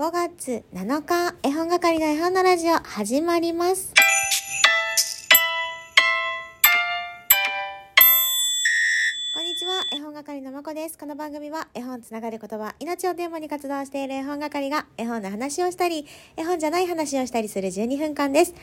5月7日、絵本係の絵本のラジオ始まります。こんにちは、絵本係のまこです。この番組は絵本つながる言葉、命をテーマに活動している絵本係が絵本の話をしたり、絵本じゃない話をしたりする12分間です。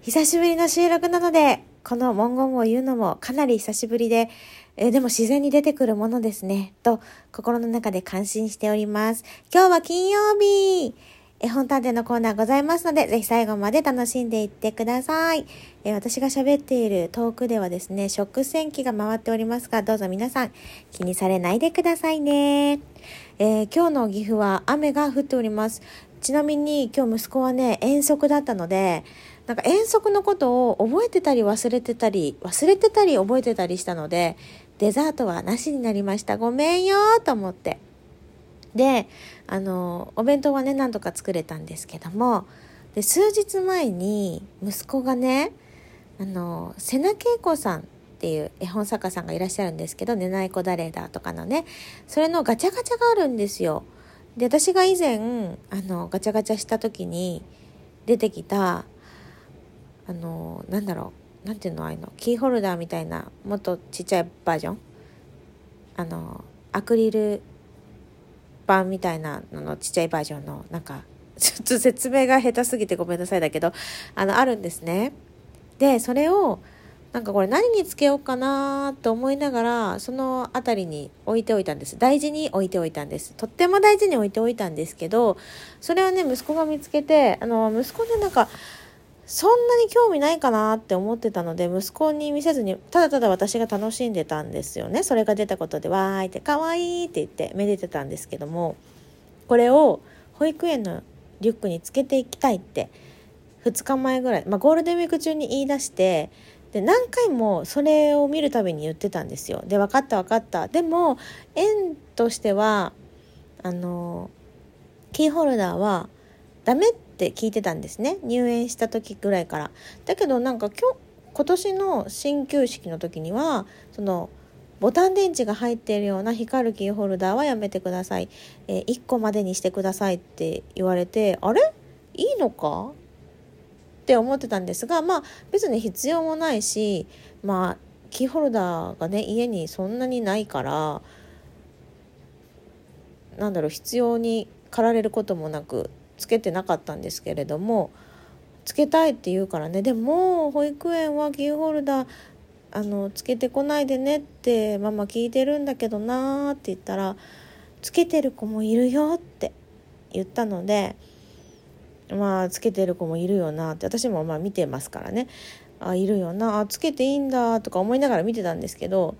久しぶりの収録なので、この文言を言うのもかなり久しぶりで、えでも自然に出てくるものですね、と心の中で感心しております。今日は金曜日絵本探偵のコーナーございますので、ぜひ最後まで楽しんでいってください。えー私が喋っているトークではですね、食洗機が回っておりますが、どうぞ皆さん気にされないでくださいね。えー今日の岐阜は雨が降っております。ちなみに今日息子はね、遠足だったので、なんか遠足のことを覚えてたり忘れてたり、忘れてたり覚えてたりしたので、デザートはなしになりました。ごめんよと思って。であのお弁当はね何とか作れたんですけどもで数日前に息子がねあの瀬名恵子さんっていう絵本作家さんがいらっしゃるんですけど「寝ない子誰だ」とかのねそれのガチャガチャがあるんですよ。で私が以前あのガチャガチャした時に出てきたあのなんだろうなんていうのああいうのキーホルダーみたいなもっとちっちゃいバージョン？あのアクリル板みたいなののちっちゃいバージョンのなんかちょっと説明が下手すぎてごめんなさいだけどあのあるんですね。でそれをなんかこれ何につけようかなと思いながらその辺りに置いておいたんです。大事に置いておいたんです。とっても大事に置いておいたんですけどそれをね息子が見つけてあの息子ねなんかそんなに興味ないかなって思ってたので息子に見せずにただただ私が楽しんでたんですよねそれが出たことで「わーい」って「かわいい」って言ってめでてたんですけどもこれを保育園のリュックにつけていきたいって2日前ぐらい、まあ、ゴールデンウィーク中に言い出してで何回もそれを見るたびに言ってたんですよ。で分かった分かったでも園としてはあのキーホルダーはダメってって聞いてたんですね。入園した時ぐらいから。だけどなんか今日今年の新旧式の時にはそのボタン電池が入っているような光るキーホルダーはやめてください、えー1個までにしてくださいって言われてあれ？いいのか？って思ってたんですがまあ別に必要もないしまあキーホルダーがね家にそんなにないからなんだろう必要に駆られることもなくつけてなかったんですけれどもつけたいって言うからねでも保育園はキーホルダーあのつけてこないでねってママ聞いてるんだけどなーって言ったらつけてる子もいるよって言ったのでまあつけてる子もいるよなって私もまあ見てますからね。あいるよなあつけていいんだとか思いながら見てたんですけど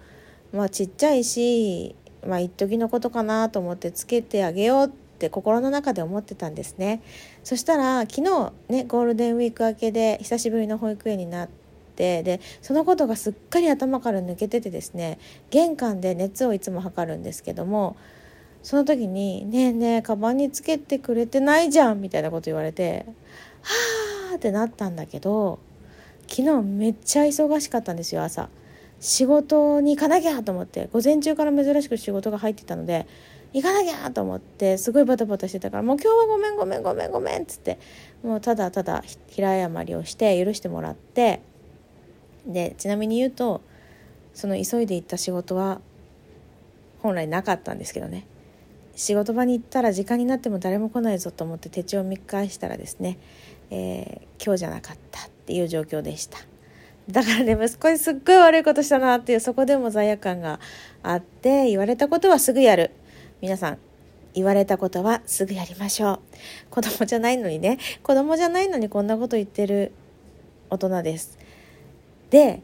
まあちっちゃいしまあ一時のことかなと思ってつけてあげようってって心の中で思ってたんですね。そしたら昨日ねゴールデンウィーク明けで久しぶりの保育園になってでそのことがすっかり頭から抜けててですね玄関で熱をいつも測るんですけどもその時に「ねえねえカバンにつけてくれてないじゃん」みたいなこと言われて「はあ」ってなったんだけど昨日めっちゃ忙しかったんですよ朝。仕事に行かなきゃと思って午前中から珍しく仕事が入ってたので行かなきゃと思ってすごいバタバタしてたからもう今日はごめんごめんごめんごめんっつってもうただただ平謝りをして許してもらってでちなみに言うとその急いで行った仕事は本来なかったんですけどね。仕事場に行ったら時間になっても誰も来ないぞと思って手帳を見返したらですね、えー今日じゃなかったっていう状況でした。だからね息子にすっごい悪いことしたなっていうそこでも罪悪感があって言われたことはすぐやる。皆さん言われたことはすぐやりましょう。子供じゃないのにね。子供じゃないのにこんなこと言ってる大人です。で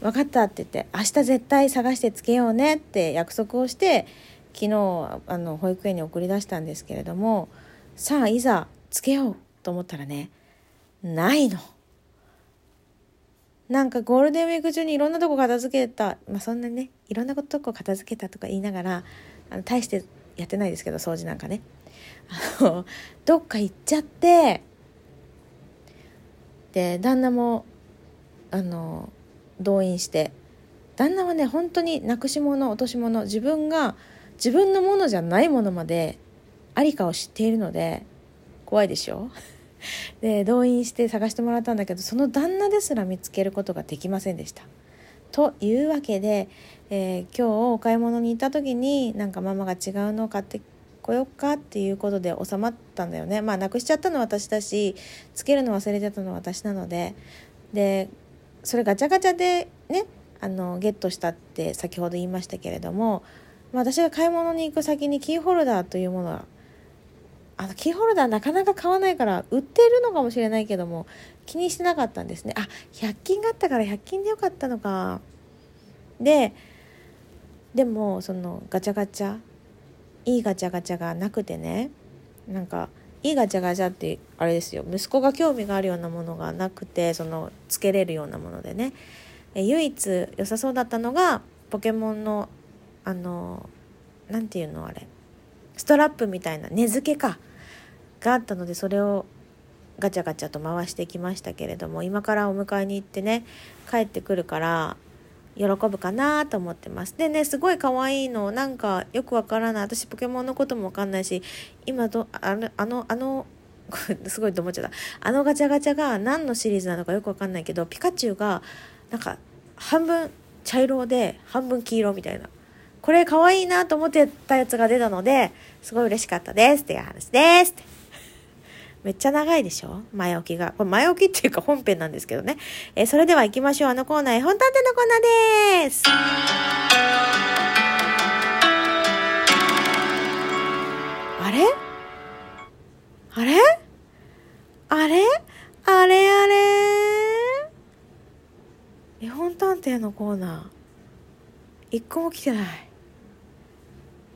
分かったって言って明日絶対探してつけようねって約束をして昨日あの保育園に送り出したんですけれどもさあいざつけようと思ったらねないの。なんかゴールデンウィーク中にいろんなとこ片付けた。まあそんなねいろんなとこ片付けたとか言いながらあの大してやってないですけど掃除なんかねあのどっか行っちゃってで旦那もあの動員して旦那はね本当になくし物落とし物自分が自分のものじゃないものまでありかを知っているので怖いでしょ？で動員して探してもらったんだけどその旦那ですら見つけることができませんでした。というわけで、えー、今日お買い物に行った時になんかママが違うのを買ってこようかっていうことで収まったんだよね。まあなくしちゃったの私だしつけるの忘れちゃったの私なので。でそれガチャガチャでねあのゲットしたって先ほど言いましたけれども、まあ、私が買い物に行く先にキーホルダーというものはあのキーホルダーなかなか買わないから売ってるのかもしれないけども気にしてなかったんですね。あ100均があったから100均でよかったのか。ででもそのガチャガチャいいガチャガチャがなくてね。なんかいいガチャガチャってあれですよ。息子が興味があるようなものがなくてそのつけれるようなものでね。え唯一良さそうだったのがポケモンのあの何て言うのあれ。ストラップみたいな根付けかがあったのでそれをガチャガチャと回してきましたけれども今からお迎えに行ってね帰ってくるから喜ぶかなと思ってます。でね、すごい可愛いの、なんかよくわからない。私ポケモンのこともわかんないし、今ど、あの、あの、あの、すごいと思っちゃった。あのガチャガチャが何のシリーズなのかよくわかんないけど、ピカチュウが、なんか、半分茶色で、半分黄色みたいな。これ可愛いなと思ってたやつが出たので、すごい嬉しかったですっていう話です。めっちゃ長いでしょ？前置きが。これ前置きっていうか本編なんですけどね。えー、それでは行きましょう。あのコーナー、絵本探偵のコーナーです。あれ？あれ？あれ？あれ？あれ？絵本探偵のコーナー、一個も来てない。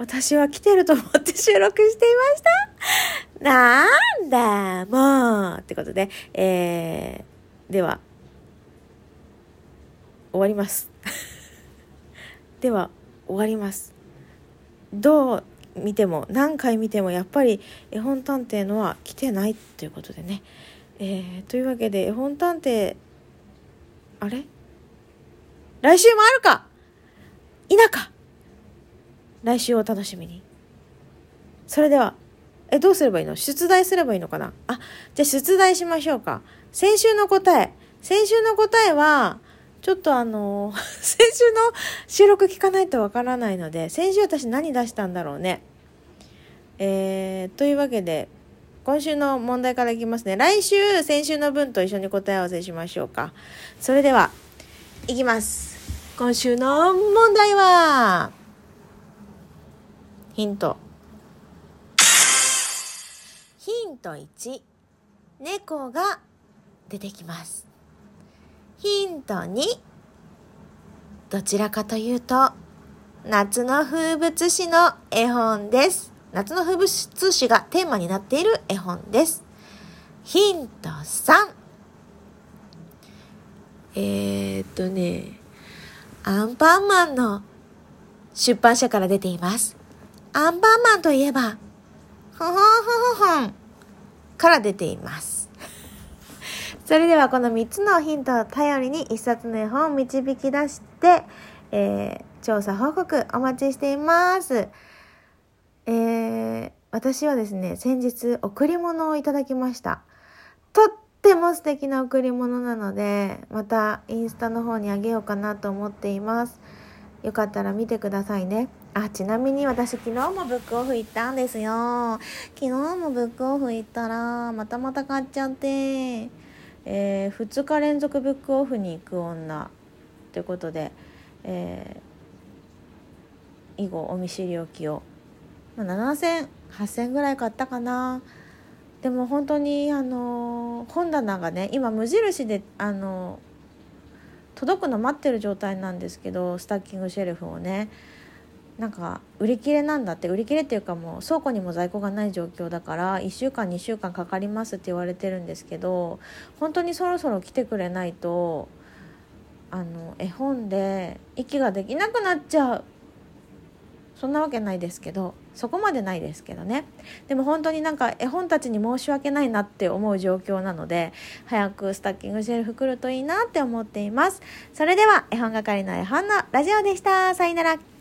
私は来てると思って収録していました。なんだ、もうってことで、えー、では、終わります。では、終わります。どう見ても、何回見ても、やっぱり絵本探偵のは来てないということでね。えー、というわけで、絵本探偵、あれ？来週もあるか？否か？来週を楽しみに。それでは、え、どうすればいいの？出題すればいいのかな？あ、じゃあ出題しましょうか。先週の答え。先週の答えは、ちょっとあの、先週の収録聞かないとわからないので、先週私何出したんだろうね。えー、というわけで、今週の問題からいきますね。来週、先週の分と一緒に答え合わせしましょうか。それでは、いきます。今週の問題は、ヒント。ヒント1、猫が出てきます。ヒント2、どちらかというと、夏の風物詩の絵本です。夏の風物詩がテーマになっている絵本です。ヒント3。えー、っとね、アンパンマンの出版社から出ています。アンパンマンといえば、ほほんほほほんから出ています。それではこの3つのヒントを頼りに1冊の絵本を導き出して、えー、調査報告お待ちしています。えー、私はですね、先日贈り物をいただきました。とっても素敵な贈り物なので、またインスタの方にあげようかなと思っています。よかったら見てくださいね。あ、ちなみに私昨日もブックオフ行ったんですよ。昨日もブックオフ行ったら、またまた買っちゃって、えー、2日連続ブックオフに行く女ということで、えー、以後お見知りおきを、まあ、7000、8000ぐらい買ったかな。でも本当にあの本棚がね今無印であの届くの待ってる状態なんですけどスタッキングシェルフをねなんか売り切れなんだって売り切れっていうかもう倉庫にも在庫がない状況だから1週間2週間かかりますって言われてるんですけど本当にそろそろ来てくれないとあの絵本で息ができなくなっちゃう。そんなわけないですけどそこまでないですけどね。でも本当になんか絵本たちに申し訳ないなって思う状況なので早くスタッキングシェルフ来るといいなって思っています。それでは絵本係の絵本のラジオでした。さよなら。